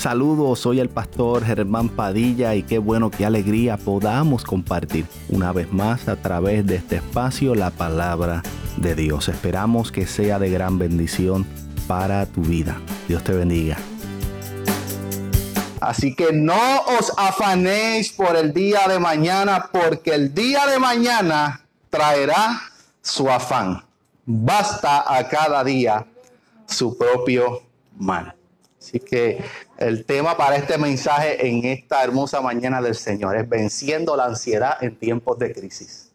Saludos, soy el pastor Germán Padilla y qué bueno, qué alegría podamos compartir una vez más a través de este espacio la palabra de Dios. Esperamos que sea de gran bendición para tu vida. Dios te bendiga. Así que no os afanéis por el día de mañana, porque el día de mañana traerá su afán. Basta a cada día su propio mal. Así que el tema para este mensaje en esta hermosa mañana del Señor es venciendo la ansiedad en tiempos de crisis.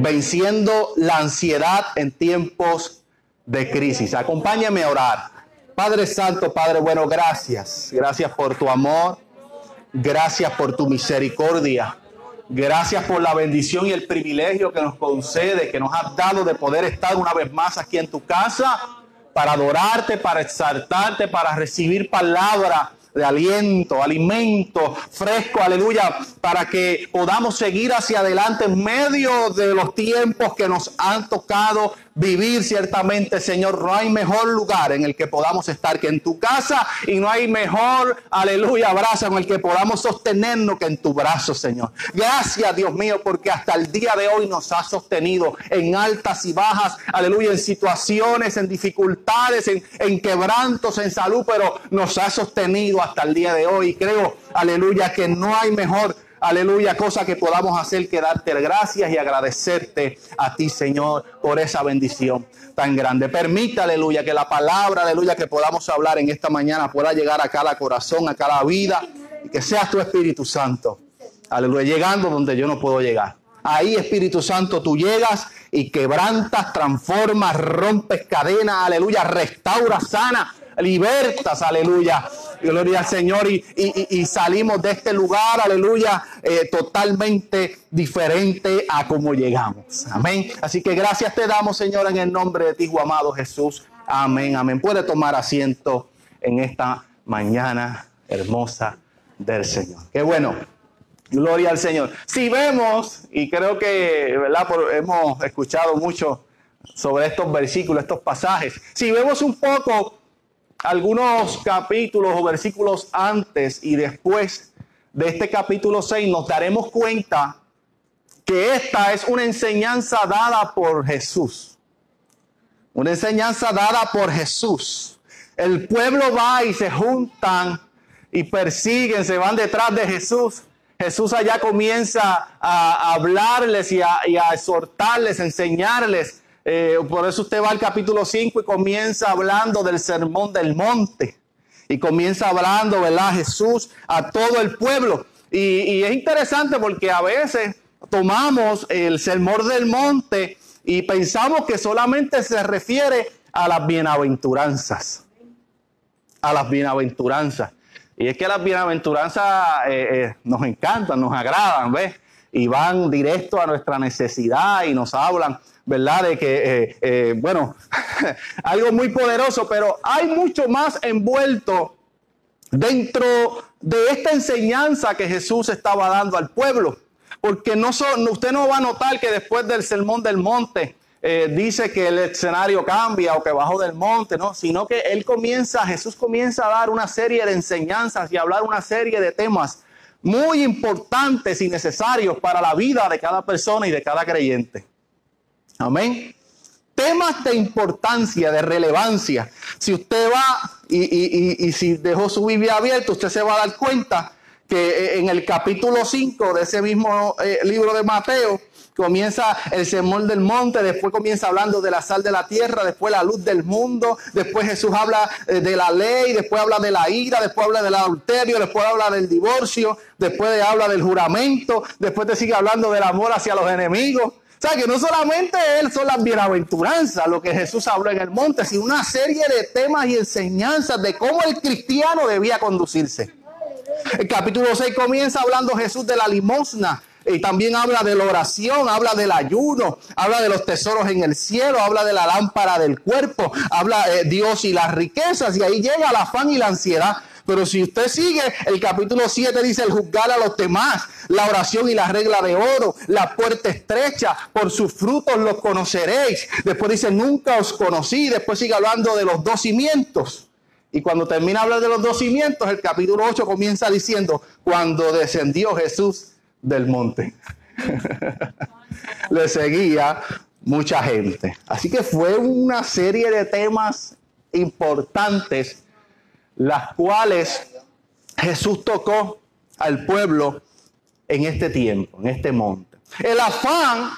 Venciendo la ansiedad en tiempos de crisis. Acompáñame a orar. Padre Santo, Padre bueno, gracias. Gracias por tu amor. Gracias por tu misericordia. Gracias por la bendición y el privilegio que nos concede, que nos has dado de poder estar una vez más aquí en tu casa para adorarte, para exaltarte, para recibir palabra de aliento, alimento fresco, aleluya, para que podamos seguir hacia adelante en medio de los tiempos que nos han tocado vivir ciertamente, Señor. No hay mejor lugar en el que podamos estar que en tu casa y no hay mejor, aleluya, abrazo en el que podamos sostenernos que en tu brazo, Señor. Gracias, Dios mío, porque hasta el día de hoy nos has sostenido en altas y bajas, aleluya, en situaciones, en dificultades, en, en quebrantos, en salud, pero nos has sostenido hasta el día de hoy. Creo, aleluya, que no hay mejor aleluya, cosa que podamos hacer que darte gracias y agradecerte a ti, Señor, por esa bendición tan grande. Permita, aleluya, que la palabra, aleluya, que podamos hablar en esta mañana pueda llegar a cada corazón, a cada vida, y que seas tu Espíritu Santo, aleluya, llegando donde yo no puedo llegar. Ahí, Espíritu Santo, tú llegas y quebrantas, transformas, rompes cadenas, aleluya, restauras, sana, libertas, aleluya gloria al Señor, y, salimos de este lugar, aleluya, eh, totalmente diferente a como llegamos. Amén. Así que gracias te damos, Señor, en el nombre de ti, amado Jesús. Amén, amén. Puede tomar asiento en esta mañana hermosa del Señor. Qué bueno. Gloria al Señor. Si vemos, y creo que, ¿verdad? hemos escuchado mucho sobre estos versículos, estos pasajes. Si vemos un poco algunos capítulos o versículos antes y después de este capítulo 6, nos daremos cuenta que esta es una enseñanza dada por Jesús. Una enseñanza dada por Jesús. El pueblo va y se juntan y persiguen, se van detrás de Jesús. Jesús allá comienza a hablarles y a, y a exhortarles, enseñarles eh, por eso usted va al capítulo 5 y comienza hablando del sermón del monte. Y comienza hablando, ¿verdad? Jesús a todo el pueblo. Y, es interesante porque a veces tomamos el sermón del monte y pensamos que solamente se refiere a las bienaventuranzas. A las bienaventuranzas. Y es que las bienaventuranzas eh, eh, nos encantan, nos agradan, ¿ves? Y van directo a nuestra necesidad y nos hablan ¿verdad? De que, eh, eh, bueno, algo muy poderoso, pero hay mucho más envuelto dentro de esta enseñanza que Jesús estaba dando al pueblo. Porque no son, usted no va a notar que después del sermón del monte eh, dice que el escenario cambia o que bajó del monte, ¿no? Sino que él comienza, Jesús comienza a dar una serie de enseñanzas y hablar una serie de temas muy importantes y necesarios para la vida de cada persona y de cada creyente. Amén. Temas de importancia, de relevancia. Si usted va y, si dejó su Biblia abierta, usted se va a dar cuenta que eh, en el capítulo 5 de ese mismo eh, libro de Mateo, comienza el sermón del monte, después comienza hablando de la sal de la tierra, después la luz del mundo, después Jesús habla eh, de la ley, después habla de la ira, después habla del adulterio, después habla del divorcio, después habla del juramento, después te sigue hablando del amor hacia los enemigos. O sea, que no solamente él son las bienaventuranzas, lo que Jesús habló en el monte, sino una serie de temas y enseñanzas de cómo el cristiano debía conducirse. El capítulo 6 comienza hablando Jesús de la limosna, y también habla de la oración, habla del ayuno, habla de los tesoros en el cielo, habla de la lámpara del cuerpo, habla de Dios y las riquezas, y ahí llega el afán y la ansiedad. Pero si usted sigue, el capítulo 7 dice el juzgar a los demás, la oración y la regla de oro, la puerta estrecha, por sus frutos los conoceréis. Después dice, nunca os conocí. Después sigue hablando de los dos cimientos. Y cuando termina hablar de los dos cimientos, el capítulo 8 comienza diciendo, cuando descendió Jesús del monte. Le seguía mucha gente. Así que fue una serie de temas importantes, las cuales Jesús tocó al pueblo en este tiempo, en este monte. El afán,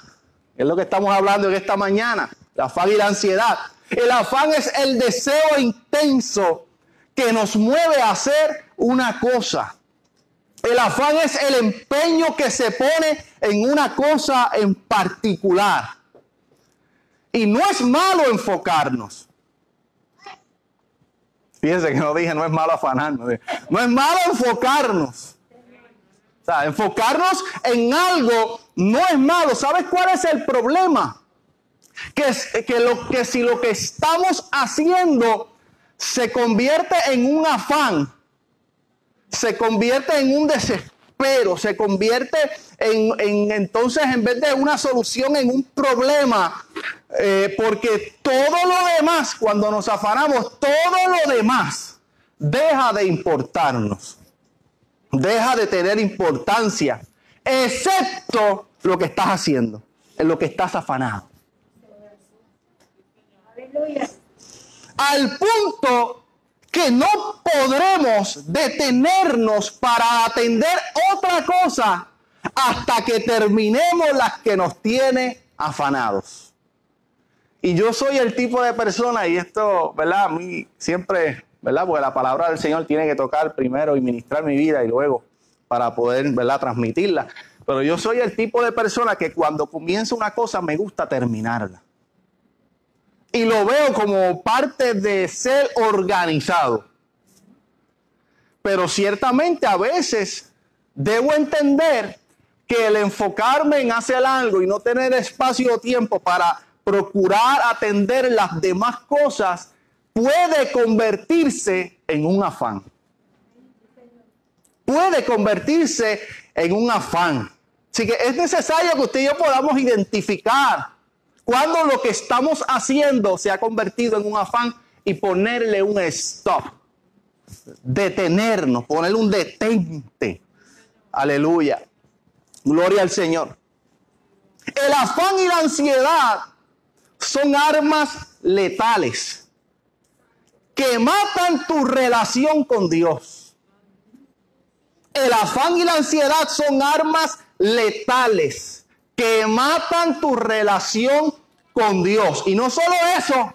es lo que estamos hablando en esta mañana, el afán y la ansiedad. El afán es el deseo intenso que nos mueve a hacer una cosa. El afán es el empeño que se pone en una cosa en particular. Y no es malo enfocarnos. Fíjense que no dije, no es malo afanarnos. No es malo enfocarnos. O sea, enfocarnos en algo no es malo. ¿Sabes cuál es el problema? Que, es, que, que si lo que estamos haciendo se convierte en un afán, se convierte en un desespero, se convierte en, entonces en vez de una solución en un problema, eh, porque todo lo demás, cuando nos afanamos, todo lo demás deja de importarnos, deja de tener importancia, excepto lo que estás haciendo, en lo que estás afanado. Al punto que no podremos detenernos para atender otra cosa hasta que terminemos las que nos tiene afanados. Y yo soy el tipo de persona, y esto, ¿verdad? A mí siempre, ¿verdad? Porque la palabra del Señor tiene que tocar primero y ministrar mi vida y luego para poder, ¿verdad? Transmitirla. Pero yo soy el tipo de persona que cuando comienza una cosa me gusta terminarla. Y lo veo como parte de ser organizado. Pero ciertamente a veces debo entender que el enfocarme en hacer algo y no tener espacio o tiempo para procurar atender las demás cosas puede convertirse en un afán. Puede convertirse en un afán. Así que es necesario que usted y yo podamos identificar cuando lo que estamos haciendo se ha convertido en un afán y ponerle un stop. Detenernos, ponerle un detente. Aleluya. Gloria al Señor. El afán y la ansiedad son armas letales que matan tu relación con Dios. El afán y la ansiedad son armas letales que matan tu relación con Dios. Y no solo eso,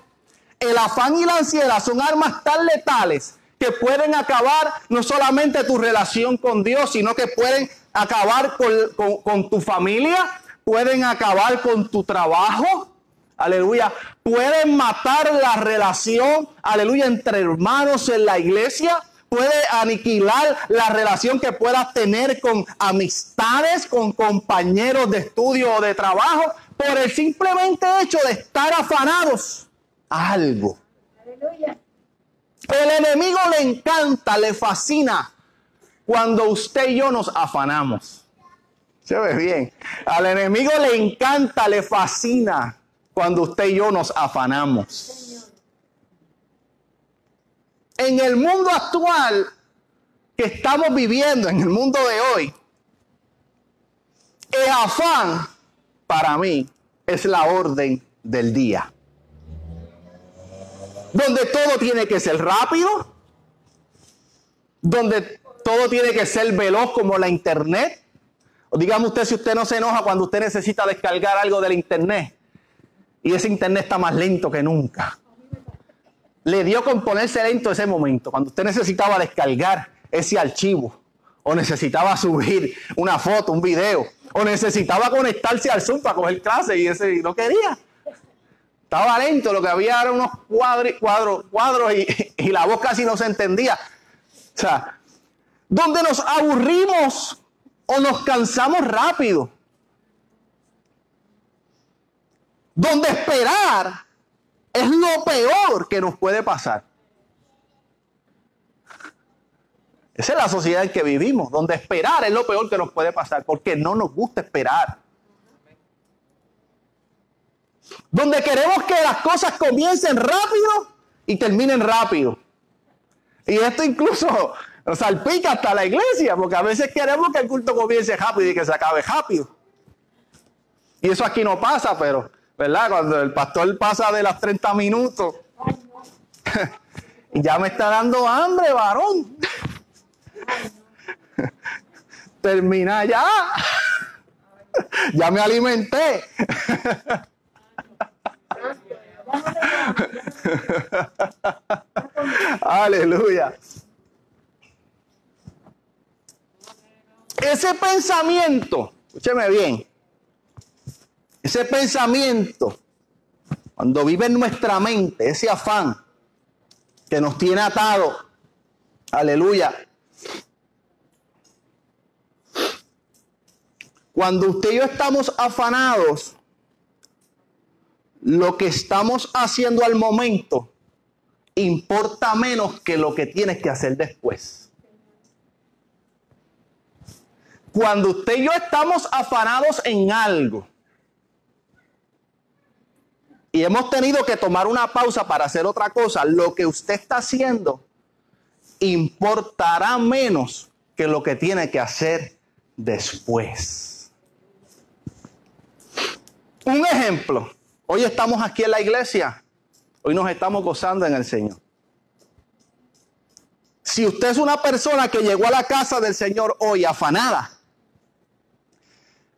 el afán y la ansiedad son armas tan letales que pueden acabar no solamente tu relación con Dios, sino que pueden acabar con, tu familia, pueden acabar con tu trabajo, aleluya, pueden matar la relación, aleluya, entre hermanos en la iglesia, puede aniquilar la relación que puedas tener con amistades, con compañeros de estudio o de trabajo, por el simplemente hecho de estar afanados a algo. Aleluya. El enemigo le encanta, le fascina cuando usted y yo nos afanamos. Se ve bien. Al enemigo le encanta, le fascina cuando usted y yo nos afanamos. En el mundo actual que estamos viviendo, en el mundo de hoy, el afán para mí es la orden del día. Donde todo tiene que ser rápido, donde todo tiene que ser veloz como la internet. O dígame usted si usted no se enoja cuando usted necesita descargar algo del internet y ese internet está más lento que nunca. Le dio con ponerse lento ese momento, cuando usted necesitaba descargar ese archivo, o necesitaba subir una foto, un video, o necesitaba conectarse al Zoom para coger clase y ese no quería. Estaba lento, lo que había eran unos cuadros, cuadros y, y la voz casi no se entendía. O sea, donde nos aburrimos o nos cansamos rápido. Donde esperar es lo peor que nos puede pasar. Esa es la sociedad en que vivimos, donde esperar es lo peor que nos puede pasar, porque no nos gusta esperar. Donde queremos que las cosas comiencen rápido y terminen rápido. Y esto incluso salpica hasta la iglesia, porque a veces queremos que el culto comience rápido y que se acabe rápido. Y eso aquí no pasa, pero, ¿verdad? Cuando el pastor pasa de las 30 minutos, ya me está dando hambre, varón. Termina ya. ya me alimenté. Aleluya. Ese pensamiento, escúcheme bien, ese pensamiento, cuando vive en nuestra mente, ese afán que nos tiene atado, aleluya. Cuando usted y yo estamos afanados, lo que estamos haciendo al momento importa menos que lo que tienes que hacer después. Cuando usted y yo estamos afanados en algo y hemos tenido que tomar una pausa para hacer otra cosa, lo que usted está haciendo importará menos que lo que tiene que hacer después. Un ejemplo, hoy estamos aquí en la iglesia, hoy nos estamos gozando en el Señor. Si usted es una persona que llegó a la casa del Señor hoy afanada,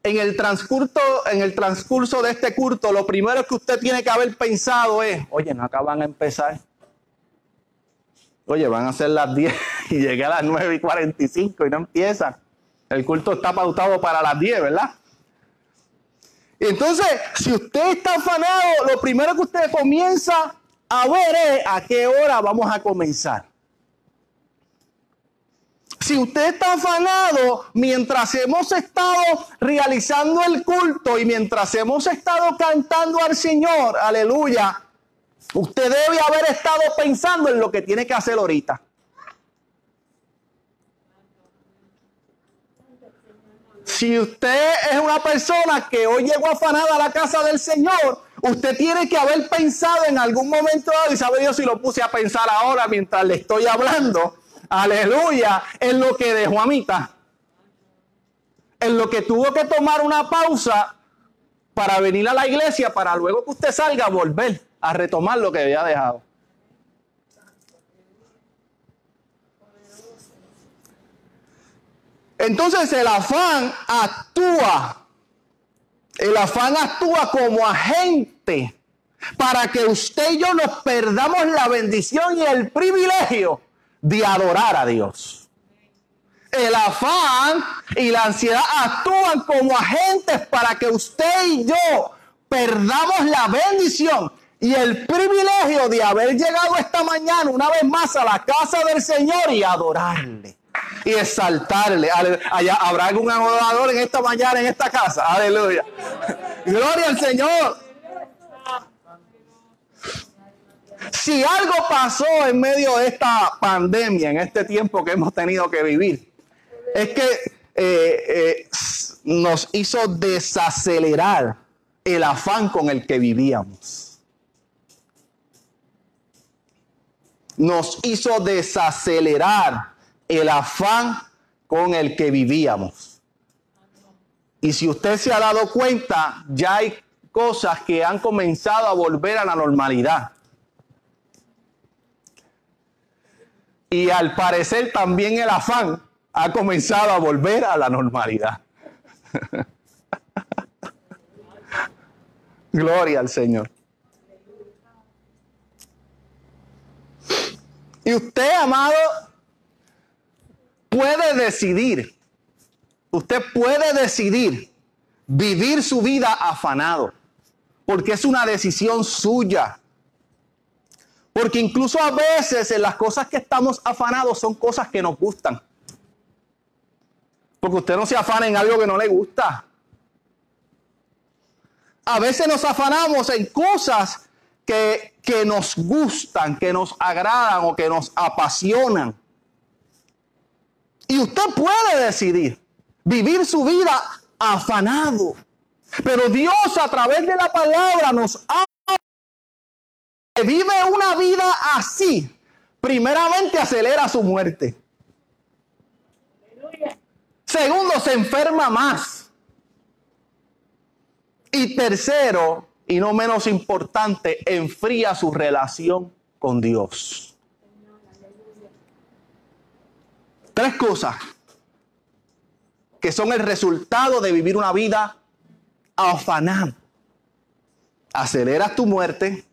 en el transcurso, en el transcurso de este culto, lo primero que usted tiene que haber pensado es, oye, no acaban a empezar. Oye, van a ser las 10 y llegué a las 9 y 45 y no empiezan. El culto está pautado para las 10, ¿verdad? Entonces, si usted está afanado, lo primero que usted comienza a ver es a qué hora vamos a comenzar. Si usted está afanado mientras hemos estado realizando el culto y mientras hemos estado cantando al Señor, aleluya, usted debe haber estado pensando en lo que tiene que hacer ahorita. Si usted es una persona que hoy llegó afanada a la casa del Señor, usted tiene que haber pensado en algún momento dado, y sabe Dios si lo puse a pensar ahora mientras le estoy hablando, aleluya, en lo que dejó a mitad. En lo que tuvo que tomar una pausa para venir a la iglesia, para luego que usted salga, volver a retomar lo que había dejado. Entonces el afán actúa, el afán actúa como agente para que usted y yo nos perdamos la bendición y el privilegio de adorar a Dios. El afán y la ansiedad actúan como agentes para que usted y yo perdamos la bendición y el privilegio de haber llegado esta mañana una vez más a la casa del Señor y adorarle y exaltarle. Allá, ¿Habrá algún adorador en esta mañana en esta casa? Aleluya. Gloria al Señor. Si algo pasó en medio de esta pandemia, en este tiempo que hemos tenido que vivir, es que eh, eh, nos hizo desacelerar el afán con el que vivíamos. Nos hizo desacelerar el afán con el que vivíamos. Y si usted se ha dado cuenta, ya hay cosas que han comenzado a volver a la normalidad. Y al parecer también el afán ha comenzado a volver a la normalidad. Gloria al Señor. Y usted, amado, puede decidir, usted puede decidir vivir su vida afanado, porque es una decisión suya. Porque incluso a veces en las cosas que estamos afanados son cosas que nos gustan. Porque usted no se afana en algo que no le gusta. A veces nos afanamos en cosas que, que nos gustan, que nos agradan o que nos apasionan. Y usted puede decidir vivir su vida afanado. Pero Dios a través de la palabra nos ha vive una vida así, primeramente acelera su muerte. Segundo, se enferma más. Y tercero, y no menos importante, enfría su relación con Dios. Tres cosas que son el resultado de vivir una vida afanada. Aceleras tu muerte,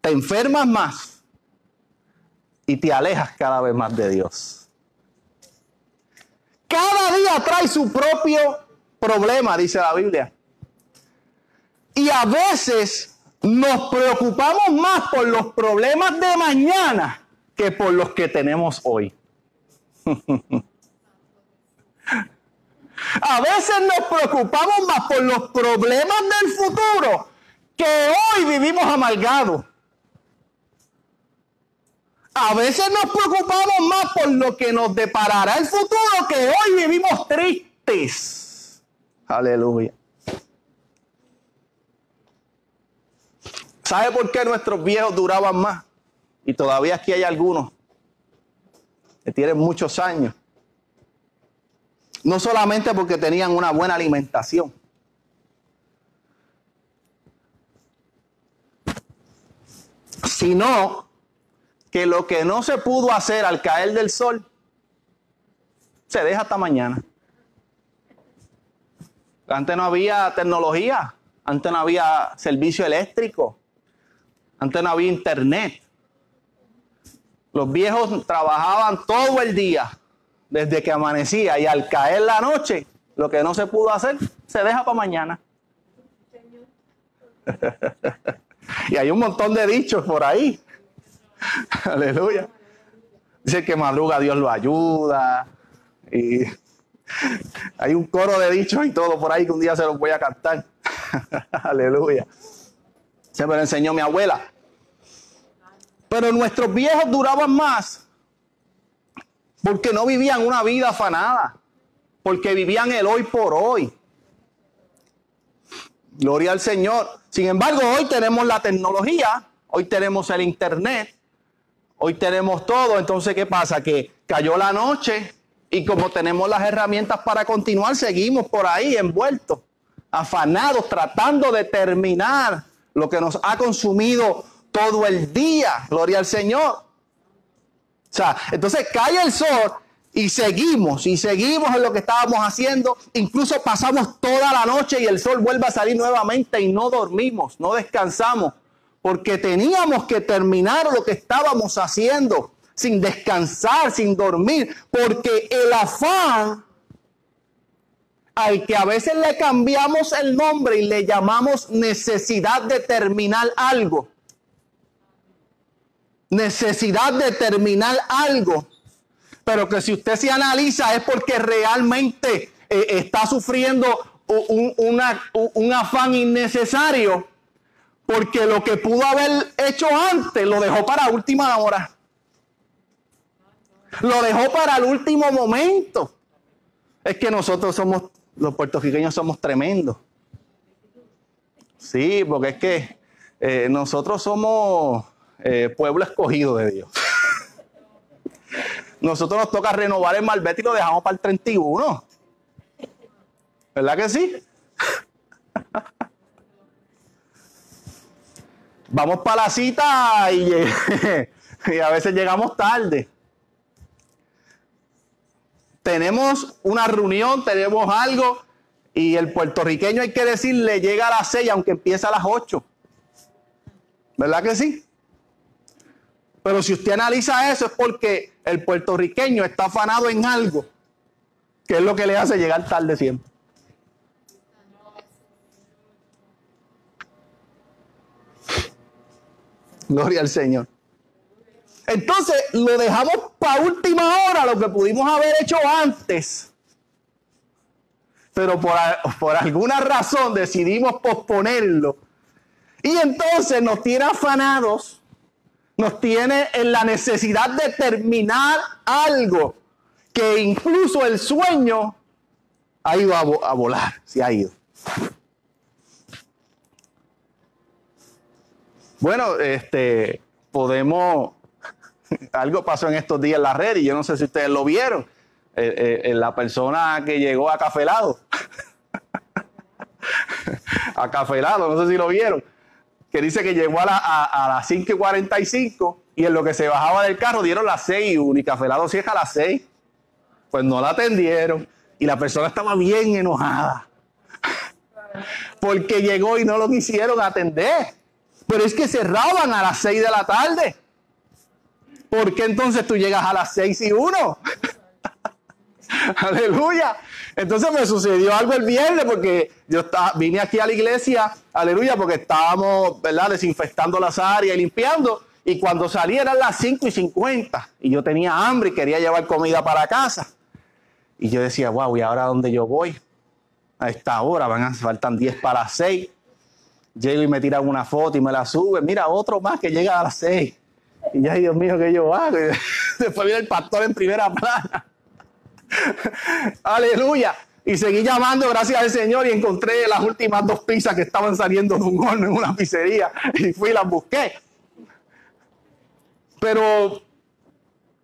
te enfermas más y te alejas cada vez más de Dios. Cada día trae su propio problema, dice la Biblia. Y a veces nos preocupamos más por los problemas de mañana que por los que tenemos hoy. A veces nos preocupamos más por los problemas del futuro que hoy vivimos amargados. A veces nos preocupamos más por lo que nos deparará el futuro que hoy vivimos tristes. Aleluya. ¿Sabe por qué nuestros viejos duraban más? Y todavía aquí hay algunos que tienen muchos años. No solamente porque tenían una buena alimentación. Sino que lo que no se pudo hacer al caer del sol, se deja hasta mañana. Antes no había tecnología, antes no había servicio eléctrico, antes no había internet. Los viejos trabajaban todo el día, desde que amanecía, y al caer la noche, lo que no se pudo hacer, se deja para mañana. y hay un montón de dichos por ahí. Aleluya. Dice que madruga Dios lo ayuda. Y hay un coro de dichos y todo por ahí que un día se los voy a cantar. Aleluya. Se me lo enseñó mi abuela. Pero nuestros viejos duraban más porque no vivían una vida afanada, porque vivían el hoy por hoy. Gloria al Señor. Sin embargo, hoy tenemos la tecnología, hoy tenemos el Internet, hoy tenemos todo. Entonces, ¿qué pasa? Que cayó la noche y como tenemos las herramientas para continuar, seguimos por ahí envueltos, afanados, tratando de terminar lo que nos ha consumido todo el día. Gloria al Señor. O sea, entonces cae el sol y seguimos, y seguimos en lo que estábamos haciendo. Incluso pasamos toda la noche y el sol vuelve a salir nuevamente y no dormimos, no descansamos, porque teníamos que terminar lo que estábamos haciendo sin descansar, sin dormir, porque el afán al que a veces le cambiamos el nombre y le llamamos necesidad de terminar algo, necesidad de terminar algo, pero que si usted se analiza es porque realmente eh, está sufriendo un, un afán innecesario, porque lo que pudo haber hecho antes lo dejó para última hora. Lo dejó para el último momento. Es que nosotros somos, los puertorriqueños somos tremendos. Sí, porque es que eh, nosotros somos eh, pueblo escogido de Dios. Nosotros nos toca renovar el malvete y lo dejamos para el 31. ¿Verdad que sí? Vamos para la cita y, a veces llegamos tarde. Tenemos una reunión, tenemos algo y el puertorriqueño hay que decirle llega a las 6 aunque empieza a las 8. ¿Verdad que sí? Pero si usted analiza eso es porque el puertorriqueño está afanado en algo, que es lo que le hace llegar tarde siempre. Gloria al Señor. Entonces lo dejamos para última hora, lo que pudimos haber hecho antes. Pero por, por alguna razón decidimos posponerlo. Y entonces nos tiene afanados nos tiene en la necesidad de terminar algo que incluso el sueño ha ido a, volar, se ha ido. Bueno, este, podemos, algo pasó en estos días en la red y yo no sé si ustedes lo vieron, eh, eh, la persona que llegó a Cafelado, a Cafelado, no sé si lo vieron, que dice que llegó a, las 5 y 45 y en lo que se bajaba del carro dieron las 6 y 1 y Cafelado cierra a las 6. Pues no la atendieron y la persona estaba bien enojada porque llegó y no lo quisieron atender. Pero es que cerraban a las 6 de la tarde. ¿Por qué entonces tú llegas a las 6 y 1? aleluya. Entonces me sucedió algo el viernes porque yo estaba, vine aquí a la iglesia, aleluya, porque estábamos, ¿verdad?, desinfectando las áreas y limpiando. Y cuando salí eran las 5 y 50 y yo tenía hambre y quería llevar comida para casa. Y yo decía, wow, ¿y ahora dónde yo voy? A esta hora, van a faltan 10 para las 6. Llego y me tiran una foto y me la suben. Mira, otro más que llega a las 6. Y ya, Dios mío, ¿qué yo hago? después viene el pastor en primera plana. Aleluya. Y seguí llamando, gracias al Señor, y encontré las últimas dos pizzas que estaban saliendo de un horno en una pizzería. Y fui y las busqué. Pero,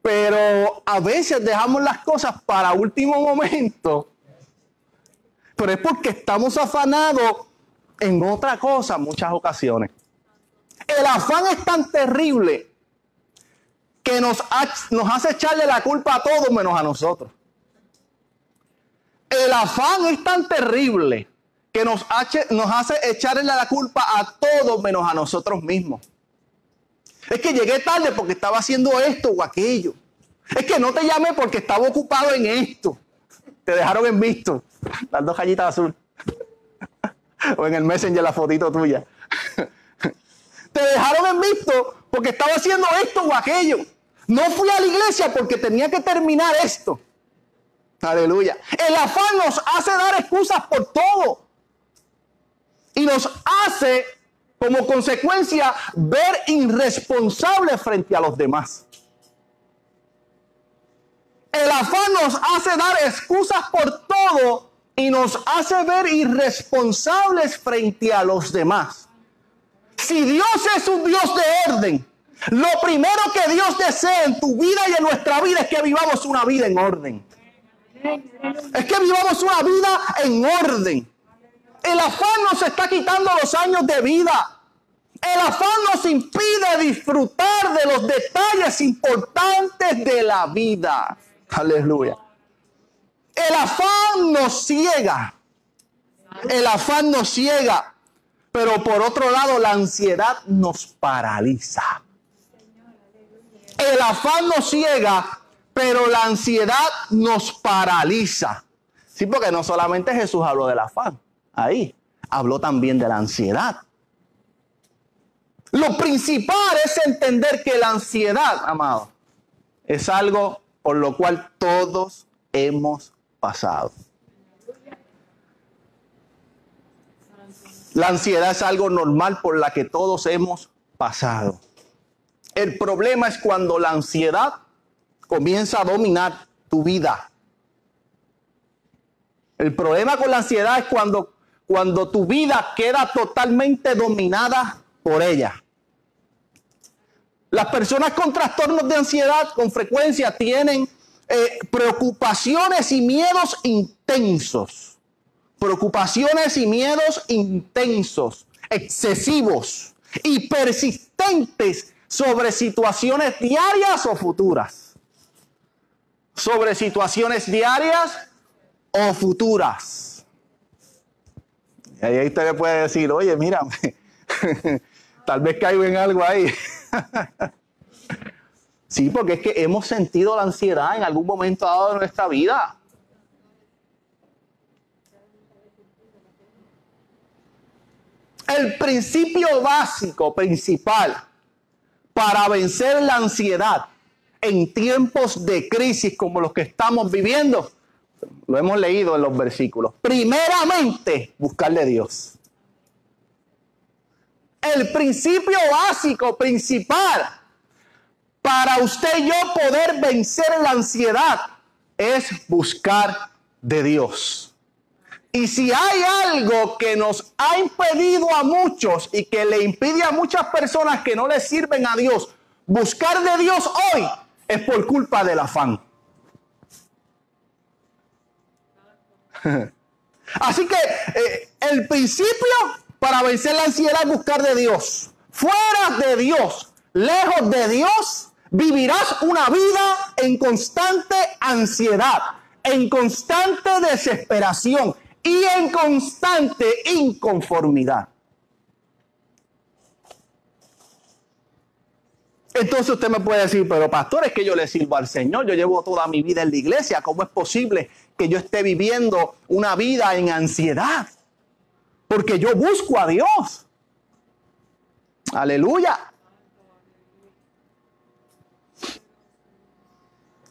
pero a veces dejamos las cosas para último momento. Pero es porque estamos afanados en otra cosa muchas ocasiones. El afán es tan terrible que nos, nos hace echarle la culpa a todos menos a nosotros. El afán es tan terrible que nos hace, nos echarle la culpa a todos menos a nosotros mismos. Es que llegué tarde porque estaba haciendo esto o aquello. Es que no te llamé porque estaba ocupado en esto. Te dejaron en visto. Las dos gallitas azul. o en el Messenger la fotito tuya. te dejaron en visto porque estaba haciendo esto o aquello. No fui a la iglesia porque tenía que terminar esto. Aleluya. El afán nos hace dar excusas por todo. Y nos hace, como consecuencia, ver irresponsables frente a los demás. El afán nos hace dar excusas por todo y nos hace ver irresponsables frente a los demás. Si Dios es un Dios de orden, lo primero que Dios desea en tu vida y en nuestra vida es que vivamos una vida en orden. Es que vivamos una vida en orden. El afán nos está quitando los años de vida. El afán nos impide disfrutar de los detalles importantes de la vida. Aleluya. El afán nos ciega. El afán nos ciega. Pero por otro lado, la ansiedad nos paraliza. El afán nos ciega, pero la ansiedad nos paraliza. Sí, porque no solamente Jesús habló del afán, ahí, habló también de la ansiedad. Lo principal es entender que la ansiedad, amado, es algo por lo cual todos hemos pasado. La ansiedad es algo normal por la que todos hemos pasado. El problema es cuando la ansiedad comienza a dominar tu vida. El problema con la ansiedad es cuando, cuando tu vida queda totalmente dominada por ella. Las personas con trastornos de ansiedad con frecuencia tienen eh, preocupaciones y miedos intensos. Preocupaciones y miedos intensos, excesivos y persistentes sobre situaciones diarias o futuras sobre situaciones diarias o futuras. Y ahí usted le puede decir, oye, mira, tal vez caigo en algo ahí. sí, porque es que hemos sentido la ansiedad en algún momento dado de nuestra vida. El principio básico, principal, para vencer la ansiedad en tiempos de crisis como los que estamos viviendo? Lo hemos leído en los versículos. Primeramente, buscarle a Dios. El principio básico, principal, para usted y yo poder vencer la ansiedad es buscar de Dios. Y si hay algo que nos ha impedido a muchos y que le impide a muchas personas que no le sirven a Dios buscar de Dios hoy es por culpa del afán. Así que eh, el principio para vencer la ansiedad es buscar de Dios. Fuera de Dios, lejos de Dios, vivirás una vida en constante ansiedad, en constante desesperación y en constante inconformidad. Entonces usted me puede decir, pero pastor, es que yo le sirvo al Señor, yo llevo toda mi vida en la iglesia, ¿cómo es posible que yo esté viviendo una vida en ansiedad? Porque yo busco a Dios. Aleluya.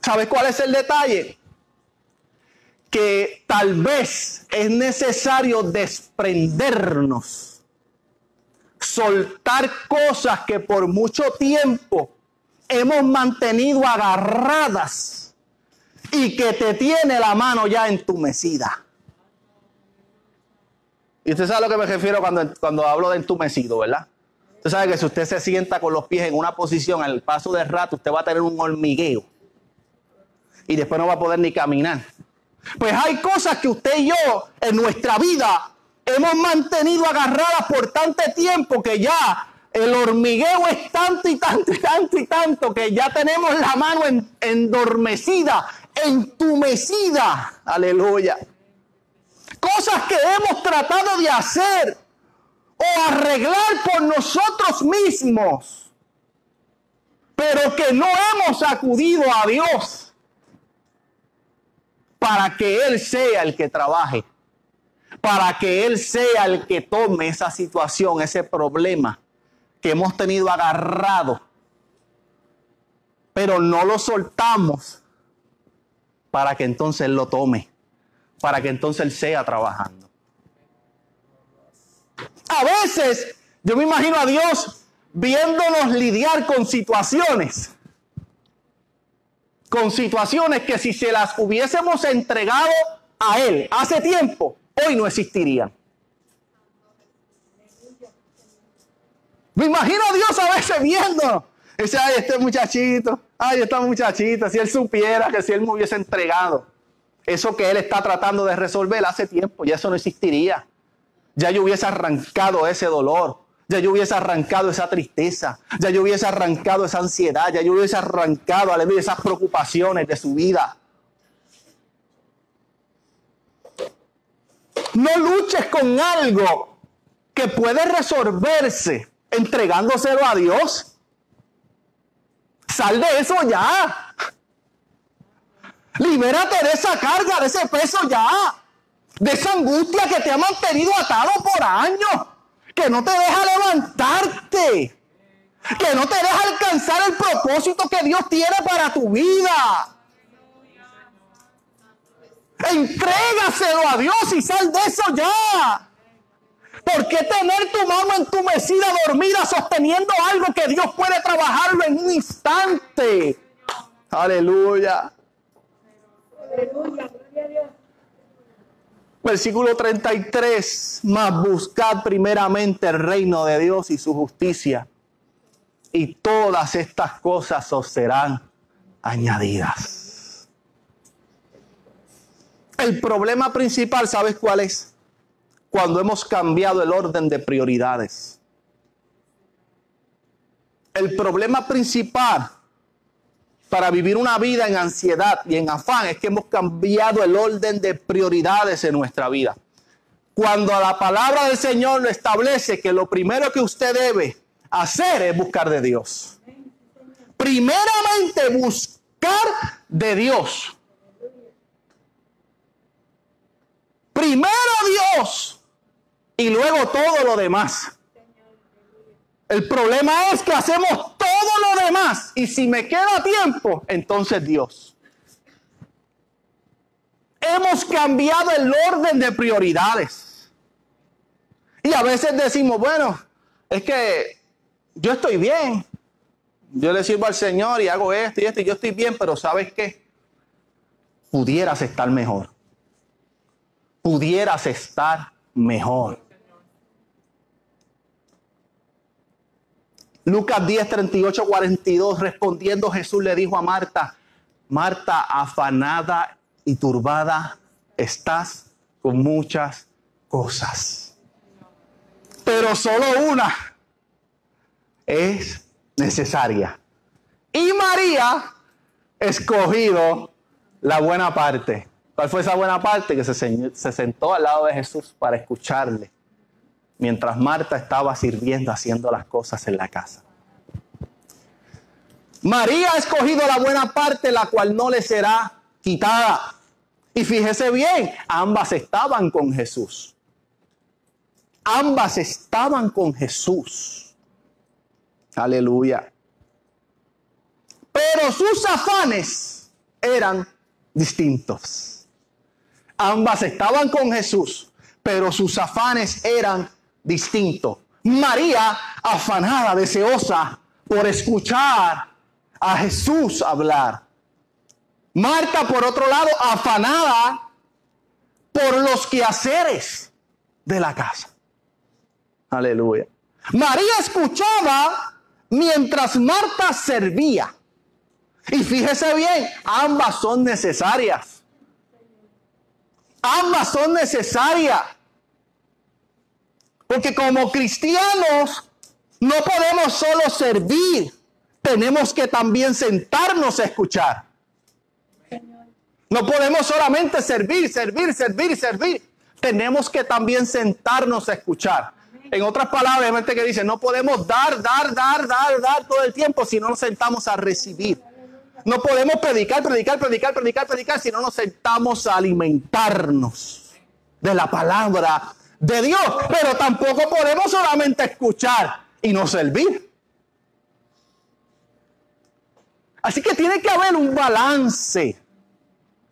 ¿Sabes cuál es el detalle? Que tal vez es necesario desprendernos, soltar cosas que por mucho tiempo hemos mantenido agarradas y que te tiene la mano ya entumecida. Y usted sabe a lo que me refiero cuando, cuando hablo de entumecido, ¿verdad? Usted sabe que si usted se sienta con los pies en una posición al paso del rato, usted va a tener un hormigueo y después no va a poder ni caminar. Pues hay cosas que usted y yo en nuestra vida hemos mantenido agarradas por tanto tiempo que ya el hormigueo es tanto y tanto y tanto y tanto que ya tenemos la mano endormecida, entumecida. Aleluya. Cosas que hemos tratado de hacer o arreglar por nosotros mismos, pero que no hemos acudido a Dios para que Él sea el que trabaje, para que Él sea el que tome esa situación, ese problema que hemos tenido agarrado, pero no lo soltamos para que entonces Él lo tome, para que entonces Él sea trabajando. A veces yo me imagino a Dios viéndonos lidiar con situaciones con situaciones que si se las hubiésemos entregado a Él hace tiempo, hoy no existirían. Me imagino a Dios a veces viendo. Dice, ay, este muchachito, ay, esta muchachita, si él supiera que si él me hubiese entregado eso que él está tratando de resolver hace tiempo, ya eso no existiría. Ya yo hubiese arrancado ese dolor, ya yo hubiese arrancado esa tristeza, ya yo hubiese arrancado esa ansiedad, ya yo hubiese arrancado esas preocupaciones de su vida. No luches con algo que puede resolverse entregándoselo a Dios. Sal de eso ya. Libérate de esa carga, de ese peso ya. De esa angustia que te ha mantenido atado por años que no te deja levantarte, que no te deja alcanzar el propósito que Dios tiene para tu vida. Entrégaselo a Dios y sal de eso ya. ¿Por qué tener tu mano entumecida, dormida, sosteniendo algo que Dios puede trabajarlo en un instante? Aleluya. Aleluya. Versículo 33, más buscad primeramente el reino de Dios y su justicia, y todas estas cosas os serán añadidas. El problema principal, ¿sabes cuál es? Cuando hemos cambiado el orden de prioridades. El problema principal para vivir una vida en ansiedad y en afán es que hemos cambiado el orden de prioridades en nuestra vida. Cuando la palabra del Señor lo establece que lo primero que usted debe hacer es buscar de Dios. Primeramente buscar de Dios. Primero Dios y luego todo lo demás. El problema es que hacemos todo lo demás y si me queda tiempo, entonces Dios. Hemos cambiado el orden de prioridades. Y a veces decimos, bueno, es que yo estoy bien. Yo le sirvo al Señor y hago esto y esto y yo estoy bien, pero ¿sabes qué? Pudieras estar mejor. Pudieras estar mejor. Lucas 10, 38, 42, respondiendo Jesús le dijo a Marta, Marta, afanada y turbada, estás con muchas cosas. Pero solo una es necesaria. Y María escogido la buena parte. ¿Cuál fue esa buena parte? Que se, se sentó al lado de Jesús para escucharle, mientras Marta estaba sirviendo, haciendo las cosas en la casa. María ha escogido la buena parte, la cual no le será quitada. Y fíjese bien, ambas estaban con Jesús. Ambas estaban con Jesús. Aleluya. Pero sus afanes eran distintos. Ambas estaban con Jesús, pero sus afanes eran distintos. María, afanada, deseosa por escuchar a Jesús hablar. Marta, por otro lado, afanada por los quehaceres de la casa. Aleluya. María escuchaba mientras Marta servía. Y fíjese bien, ambas son necesarias. Ambas son necesarias. Porque como cristianos no podemos solo servir, tenemos que también sentarnos a escuchar. No podemos solamente servir, servir, servir, servir. Tenemos que también sentarnos a escuchar. En otras palabras, gente que dice, no podemos dar, dar, dar, dar, dar todo el tiempo si no nos sentamos a recibir. No podemos predicar, predicar, predicar, predicar, predicar si no nos sentamos a alimentarnos de la palabra de Dios. Pero tampoco podemos solamente escuchar y no servir. Así que tiene que haber un balance.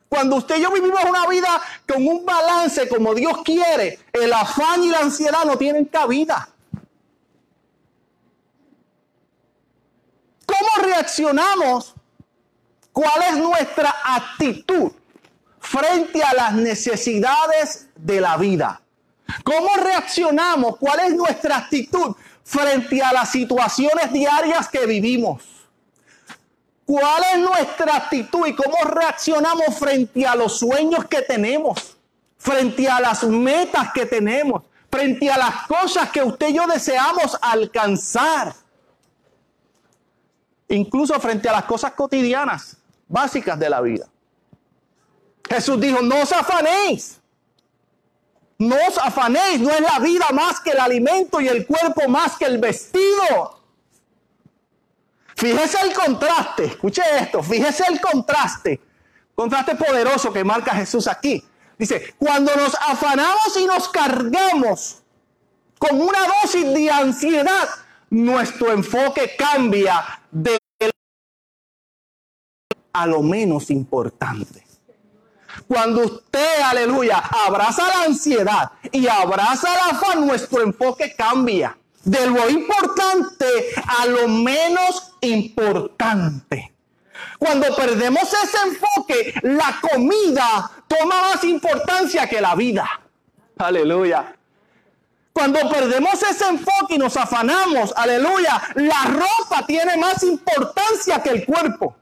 Cuando usted y yo vivimos una vida con un balance como Dios quiere, el afán y la ansiedad no tienen cabida. ¿Cómo reaccionamos ¿Cuál es nuestra actitud frente a las necesidades de la vida? ¿Cómo reaccionamos? ¿Cuál es nuestra actitud frente a las situaciones diarias que vivimos? ¿Cuál es nuestra actitud y cómo reaccionamos frente a los sueños que tenemos? Frente a las metas que tenemos, frente a las cosas que usted y yo deseamos alcanzar. Incluso frente a las cosas cotidianas básicas de la vida. Jesús dijo, no os afanéis. No os afanéis, no es la vida más que el alimento y el cuerpo más que el vestido. Fíjese el contraste, escuche esto, fíjese el contraste, contraste poderoso que marca Jesús aquí. Dice, cuando nos afanamos y nos cargamos con una dosis de ansiedad, nuestro enfoque cambia de a lo menos importante. Cuando usted, aleluya, abraza la ansiedad y abraza el afán, nuestro enfoque cambia. De lo importante a lo menos importante. Cuando perdemos ese enfoque, la comida toma más importancia que la vida. Aleluya. Cuando perdemos ese enfoque y nos afanamos, aleluya, la ropa tiene más importancia que el cuerpo.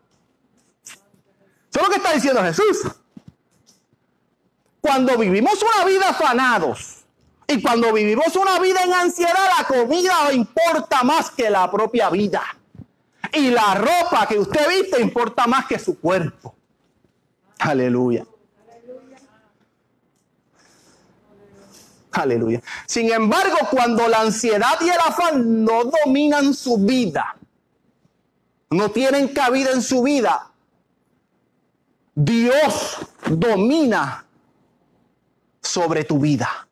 Eso es lo que está diciendo Jesús. Cuando vivimos una vida afanados y cuando vivimos una vida en ansiedad, la comida importa más que la propia vida. Y la ropa que usted viste importa más que su cuerpo. Aleluya. Aleluya. Sin embargo, cuando la ansiedad y el afán no dominan su vida, no tienen cabida en su vida, Dios domina sobre tu vida.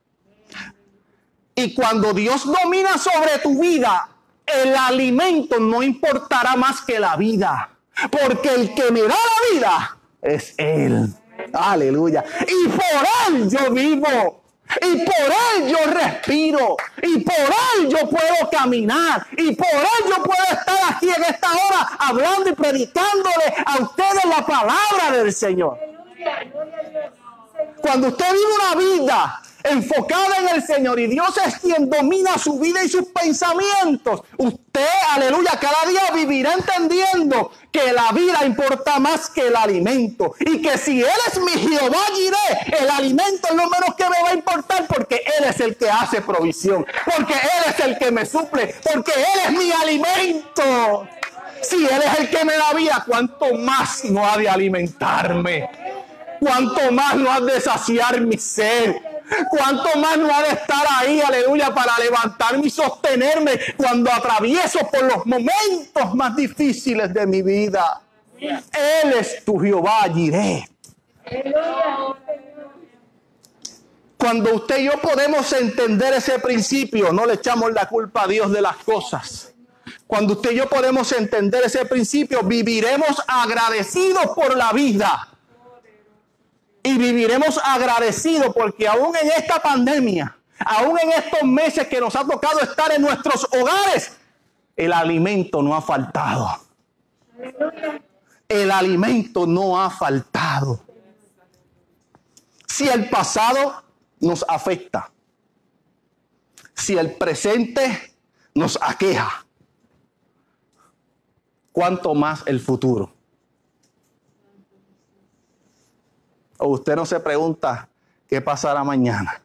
Y cuando Dios domina sobre tu vida, el alimento no importará más que la vida. Porque el que me da la vida es Él. Aleluya. Y por Él yo vivo. Y por Él yo respiro. Y por Él yo puedo caminar. Y por Él yo puedo estar aquí en esta hora hablando y predicándole a ustedes la palabra del Señor. Cuando usted vive una vida enfocada en el Señor y Dios es quien domina su vida y sus pensamientos, usted, aleluya, cada día vivirá entendiendo que la vida importa más que el alimento y que si Él es mi Jehová diré, el alimento es lo menos que me va a importar porque Él es el que hace provisión, porque Él es el que me suple, porque Él es mi alimento. Si Él es el que me da vida, ¿cuánto más no ha de alimentarme? ¿Cuánto más no ha de saciar mi ser? ¿Cuánto más no ha de estar ahí, aleluya, para levantarme y sostenerme cuando atravieso por los momentos más difíciles de mi vida? Él es tu Jehová, Jireh. Cuando usted y yo podemos entender ese principio, no le echamos la culpa a Dios de las cosas. Cuando usted y yo podemos entender ese principio, viviremos agradecidos por la vida y viviremos agradecidos porque aún en esta pandemia, aún en estos meses que nos ha tocado estar en nuestros hogares, el alimento no ha faltado. El alimento no ha faltado. Si el pasado nos afecta, si el presente nos aqueja, ¿cuánto más el futuro? O usted no se pregunta qué pasará mañana.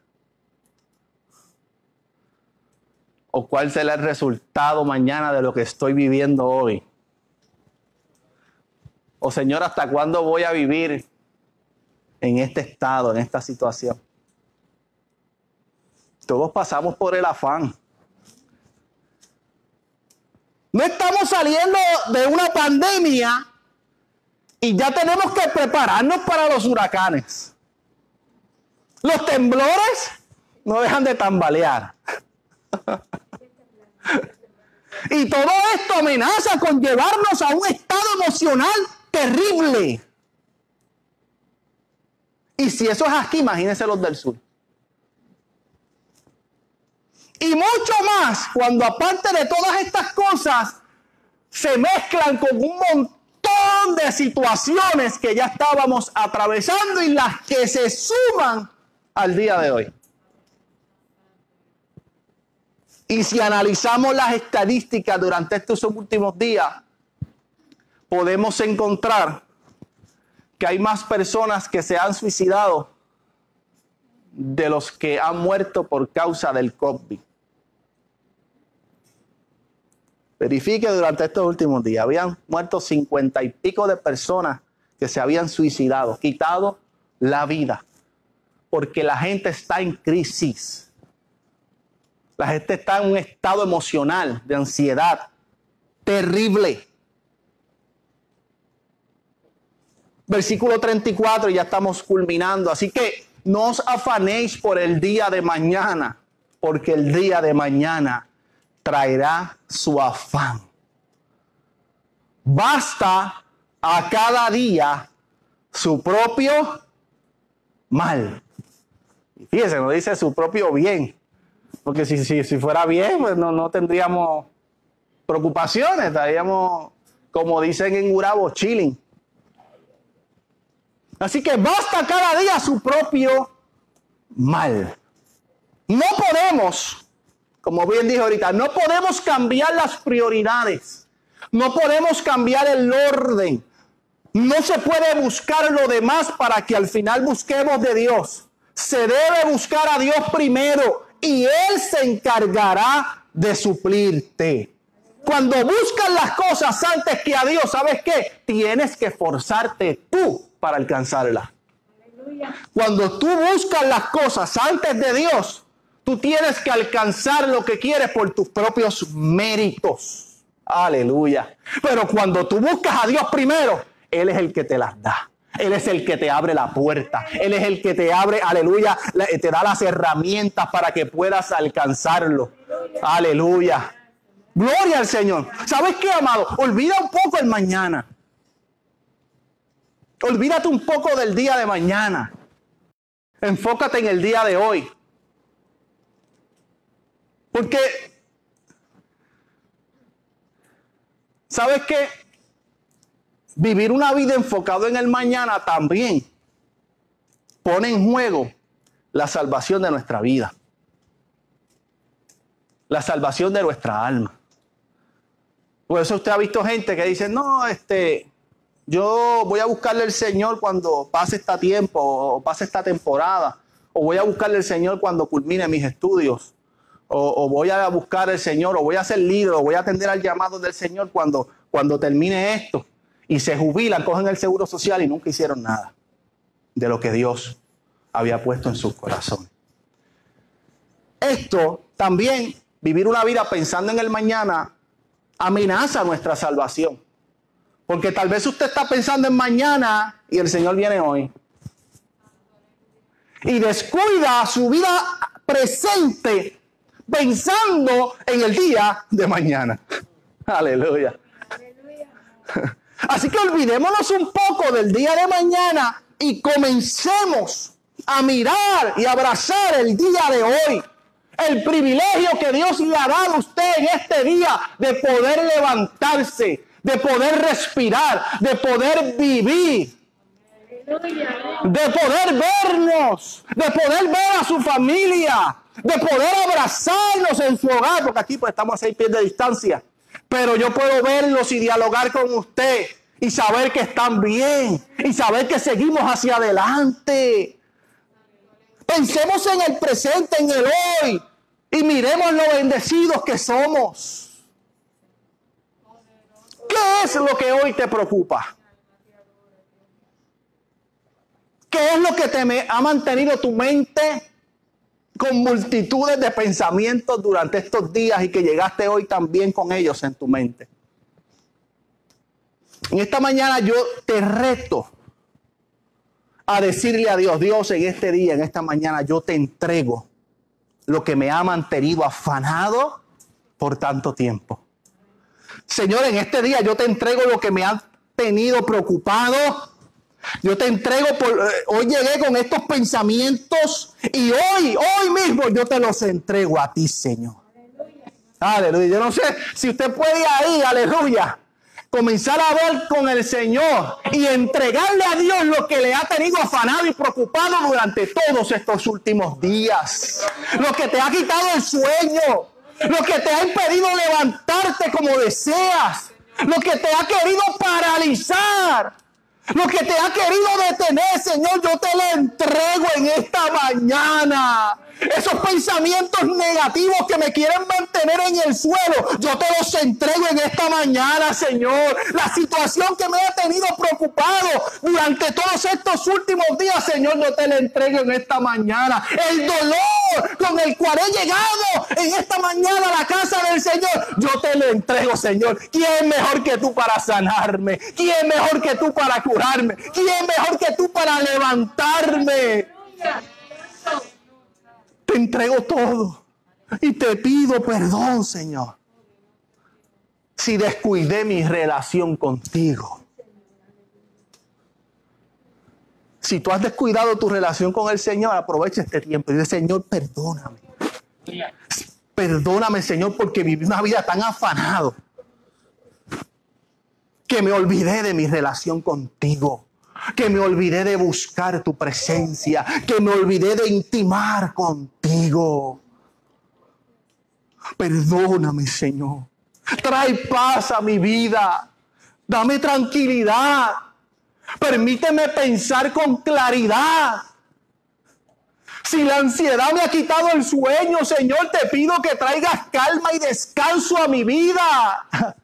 O cuál será el resultado mañana de lo que estoy viviendo hoy. O Señor, ¿hasta cuándo voy a vivir en este estado, en esta situación? Todos pasamos por el afán. No estamos saliendo de una pandemia y ya tenemos que prepararnos para los huracanes. Los temblores no dejan de tambalear. y todo esto amenaza con llevarnos a un estado emocional terrible. Y si eso es aquí, imagínense los del sur. Y mucho más cuando aparte de todas estas cosas se mezclan con un montón de situaciones que ya estábamos atravesando y las que se suman al día de hoy. Y si analizamos las estadísticas durante estos últimos días, podemos encontrar que hay más personas que se han suicidado de los que han muerto por causa del COVID. Verifique durante estos últimos días, habían muerto cincuenta y pico de personas que se habían suicidado, quitado la vida, porque la gente está en crisis. La gente está en un estado emocional de ansiedad terrible. Versículo 34, ya estamos culminando. Así que no os afanéis por el día de mañana, porque el día de mañana traerá su afán. Basta a cada día su propio mal. Fíjense, no dice su propio bien. Porque si, si, fuera bien, pues no, no tendríamos preocupaciones. Estaríamos, como dicen en Urabo, chilling. Así que basta cada día su propio mal. No podemos como bien dije ahorita, no podemos cambiar las prioridades. No podemos cambiar el orden. No se puede buscar lo demás para que al final busquemos de Dios. Se debe buscar a Dios primero y Él se encargará de suplirte. Cuando buscas las cosas antes que a Dios, ¿sabes qué? Tienes que forzarte tú para alcanzarlas. Cuando tú buscas las cosas antes de Dios, Tú tienes que alcanzar lo que quieres por tus propios méritos. Aleluya. Pero cuando tú buscas a Dios primero, Él es el que te las da. Él es el que te abre la puerta. Él es el que te abre, aleluya, te da las herramientas para que puedas alcanzarlo. Aleluya. Gloria al Señor. ¿Sabes qué, amado? Olvida un poco el mañana. Olvídate un poco del día de mañana. Enfócate en el día de hoy. Porque, ¿sabes qué? Vivir una vida enfocado en el mañana también pone en juego la salvación de nuestra vida, la salvación de nuestra alma. Por eso usted ha visto gente que dice, no, este, yo voy a buscarle al Señor cuando pase este tiempo o pase esta temporada, o voy a buscarle al Señor cuando culmine mis estudios, o, voy a buscar al Señor, o voy a ser líder, o voy a atender al llamado del Señor cuando, cuando termine esto. Y se jubilan, cogen el seguro social y nunca hicieron nada de lo que Dios había puesto en sus corazones. Esto también, vivir una vida pensando en el mañana, amenaza nuestra salvación. Porque tal vez usted está pensando en mañana y el Señor viene hoy. Y descuida su vida presente pensando en el día de mañana. Aleluya. Así que olvidémonos un poco del día de mañana y comencemos a mirar y abrazar el día de hoy. El privilegio que Dios le ha dado a usted en este día de poder levantarse, de poder respirar, de poder vivir, de poder vernos, de poder ver a su familia, de poder abrazarnos en su hogar, porque aquí pues estamos a seis pies de distancia. Pero yo puedo verlos y dialogar con usted y saber que están bien y saber que seguimos hacia adelante. Pensemos en el presente, en el hoy y miremos lo bendecidos que somos. ¿Qué es lo que hoy te preocupa? ¿Qué es lo que te ha mantenido tu mente con multitudes de pensamientos durante estos días y que llegaste hoy también con ellos en tu mente? En esta mañana yo te reto a decirle a Dios, Dios, en este día, en esta mañana, yo te entrego lo que me ha mantenido afanado por tanto tiempo. Señor, en este día yo te entrego lo que me ha tenido preocupado. Yo te entrego por eh, hoy llegué con estos pensamientos y hoy, hoy mismo yo te los entrego a ti, Señor. Aleluya. Yo no sé si usted puede ahí, aleluya comenzar a ver con el Señor y entregarle a Dios lo que le ha tenido afanado y preocupado durante todos estos últimos días. Lo que te ha quitado el sueño, lo que te ha impedido levantarte como deseas, lo que te ha querido paralizar. Lo que te ha querido detener, Señor, yo te lo entrego en esta mañana. Esos pensamientos negativos que me quieren mantener en el suelo, yo te los entrego en esta mañana, Señor. La situación que me ha tenido preocupado durante todos estos últimos días, Señor, yo te la entrego en esta mañana. El dolor con el cual he llegado en esta mañana a la casa del Señor, yo te lo entrego, Señor. ¿Quién mejor que tú para sanarme? ¿Quién mejor que tú para curarme? ¿Quién mejor que tú para levantarme? Entrego todo. Y te pido perdón, Señor. Si descuidé mi relación contigo. Si tú has descuidado tu relación con el Señor, aprovecha este tiempo y dice, Señor, perdóname. Perdóname, Señor, porque viví una vida tan afanado que me olvidé de mi relación contigo que me olvidé de buscar tu presencia, que me olvidé de intimar contigo. Perdóname, Señor. Trae paz a mi vida. Dame tranquilidad. Permíteme pensar con claridad. Si la ansiedad me ha quitado el sueño, Señor, te pido que traigas calma y descanso a mi vida.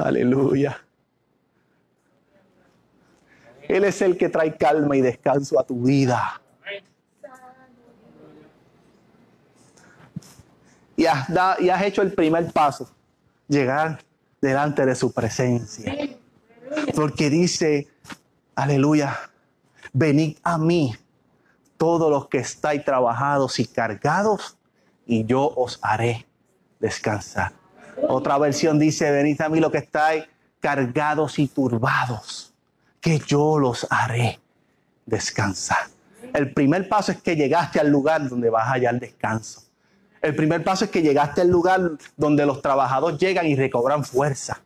Aleluya. Él es el que trae calma y descanso a tu vida. Y has, hecho el primer paso, llegar delante de su presencia. Porque dice, aleluya, venid a mí todos los que estáis trabajados y cargados, y yo os haré descansar. Otra versión dice, venid a mí los que estáis cargados y turbados, que yo los haré descansar. El primer paso es que llegaste al lugar donde vas a hallar descanso. El primer paso es que llegaste al lugar donde los trabajadores llegan y recobran fuerza.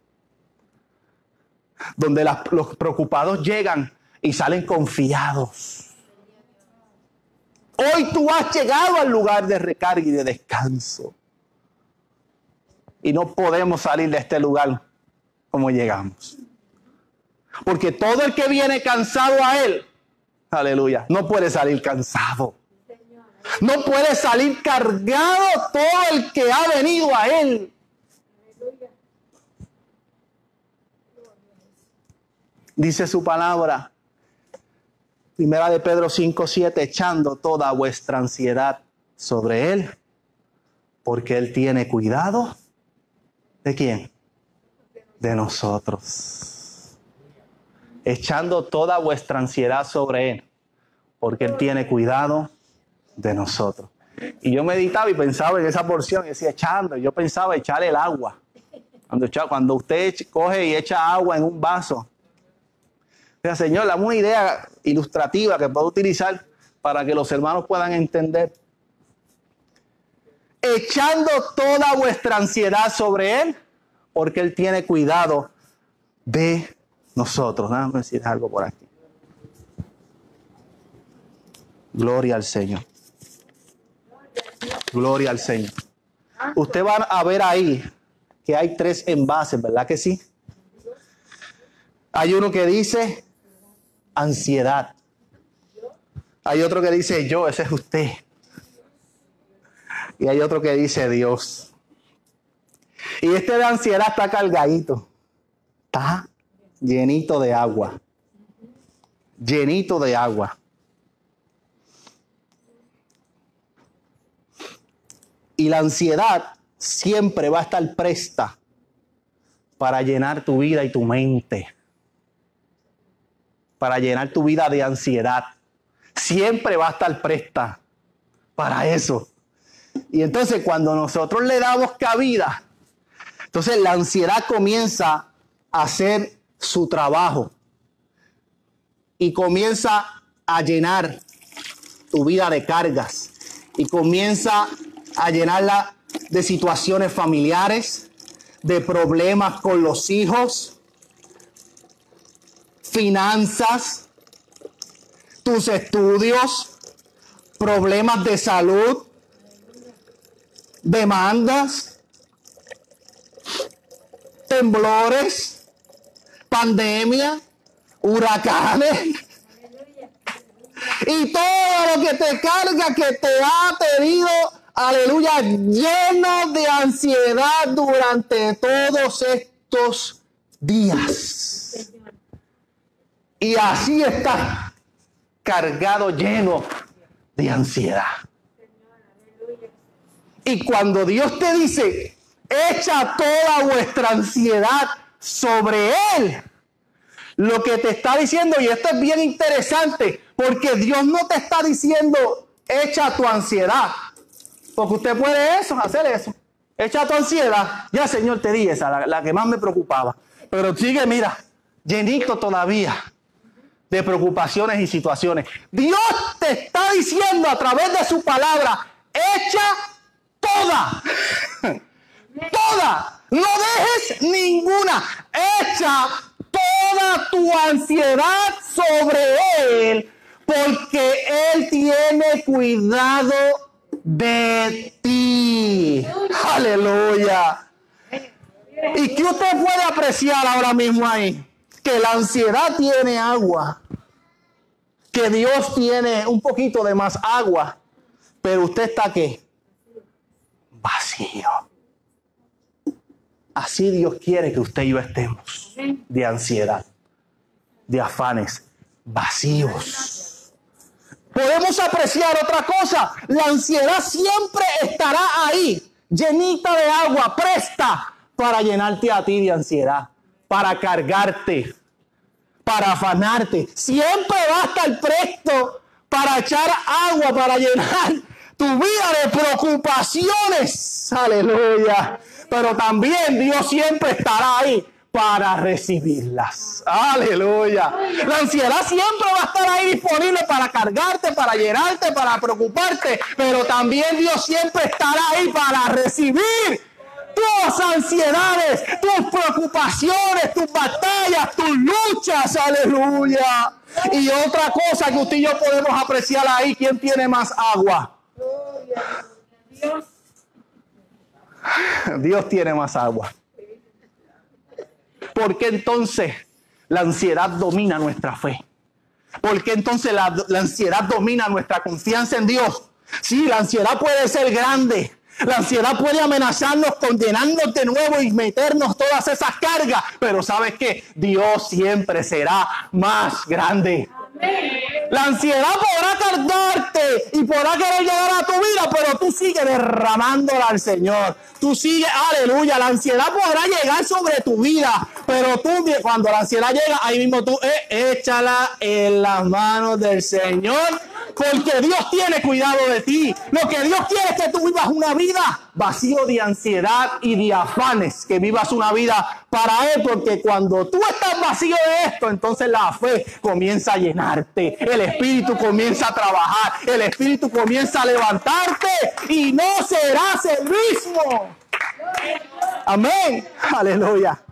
donde los preocupados llegan y salen confiados. Hoy tú has llegado al lugar de recarga y de descanso. Y no podemos salir de este lugar como llegamos. Porque todo el que viene cansado a Él, aleluya, no puede salir cansado. No puede salir cargado todo el que ha venido a Él. Dice su palabra, primera de Pedro 5, 7, echando toda vuestra ansiedad sobre Él, porque Él tiene cuidado. ¿De quién? De nosotros. Echando toda vuestra ansiedad sobre Él, porque Él tiene cuidado de nosotros. Y yo meditaba y pensaba en esa porción y decía echando, yo pensaba echar el agua. Cuando, usted coge y echa agua en un vaso, sea, Señor, dame una idea ilustrativa que puedo utilizar para que los hermanos puedan entender. Echando toda vuestra ansiedad sobre Él, porque Él tiene cuidado de nosotros. Déjame decir algo por aquí. Gloria al Señor. Gloria al Señor. Usted va a ver ahí que hay tres envases, ¿verdad que sí? Hay uno que dice ansiedad. Hay otro que dice yo, ese es usted. Y hay otro que dice Dios. Y este de ansiedad está cargadito. Está llenito de agua. Llenito de agua. Y la ansiedad siempre va a estar presta para llenar tu vida y tu mente. Para llenar tu vida de ansiedad. Siempre va a estar presta para eso. Y entonces cuando nosotros le damos cabida, entonces la ansiedad comienza a hacer su trabajo y comienza a llenar tu vida de cargas y comienza a llenarla de situaciones familiares, de problemas con los hijos, finanzas, tus estudios, problemas de salud, demandas, temblores, pandemia, huracanes. Y todo lo que te carga, que te ha pedido aleluya, lleno de ansiedad durante todos estos días. Y así está cargado, lleno de ansiedad. Y cuando Dios te dice, echa toda vuestra ansiedad sobre Él, lo que te está diciendo, y esto es bien interesante, porque Dios no te está diciendo, echa tu ansiedad. Porque usted puede eso, hacer eso. Echa tu ansiedad. Ya, Señor, te di esa, la, que más me preocupaba. Pero sigue, mira, llenito todavía de preocupaciones y situaciones. Dios te está diciendo a través de su palabra, echa toda. toda. No dejes ninguna. Echa toda tu ansiedad sobre Él, porque Él tiene cuidado de ti. Aleluya. ¿Y qué usted puede apreciar ahora mismo ahí? Que la ansiedad tiene agua. Que Dios tiene un poquito de más agua. Pero usted está qué? Vacío. Así Dios quiere que usted y yo estemos. De ansiedad. De afanes. Vacíos podemos apreciar otra cosa. La ansiedad siempre estará ahí, llenita de agua, presta para llenarte a ti de ansiedad, para cargarte, para afanarte. Siempre va a estar presto para echar agua, para llenar tu vida de preocupaciones. Aleluya. Pero también Dios siempre estará ahí para recibirlas. Aleluya. La ansiedad siempre va a estar ahí disponible para cargarte, para llenarte, para preocuparte, pero también Dios siempre estará ahí para recibir tus ansiedades, tus preocupaciones, tus batallas, tus luchas. Aleluya. Y otra cosa que usted y yo podemos apreciar ahí, ¿quién tiene más agua? Dios. Dios tiene más agua. ¿Por qué entonces la ansiedad domina nuestra fe? ¿Por qué entonces la, ansiedad domina nuestra confianza en Dios? Sí, la ansiedad puede ser grande, la ansiedad puede amenazarnos, condenarnos de nuevo y meternos todas esas cargas. Pero sabes que Dios siempre será más grande. La ansiedad podrá cargarte y podrá querer llegar a tu vida, pero tú sigues derramándola al Señor. Tú sigues, aleluya. La ansiedad podrá llegar sobre tu vida, pero tú cuando la ansiedad llega, ahí mismo tú eh, échala en las manos del Señor porque Dios tiene cuidado de ti. Lo que Dios quiere es que tú vivas una vida vacío de ansiedad y de afanes, que vivas una vida para Él, porque cuando tú estás vacío de esto, entonces la fe comienza a llenarte, el Espíritu comienza a trabajar, el Espíritu comienza a levantarte y no serás el mismo. Amén. Aleluya.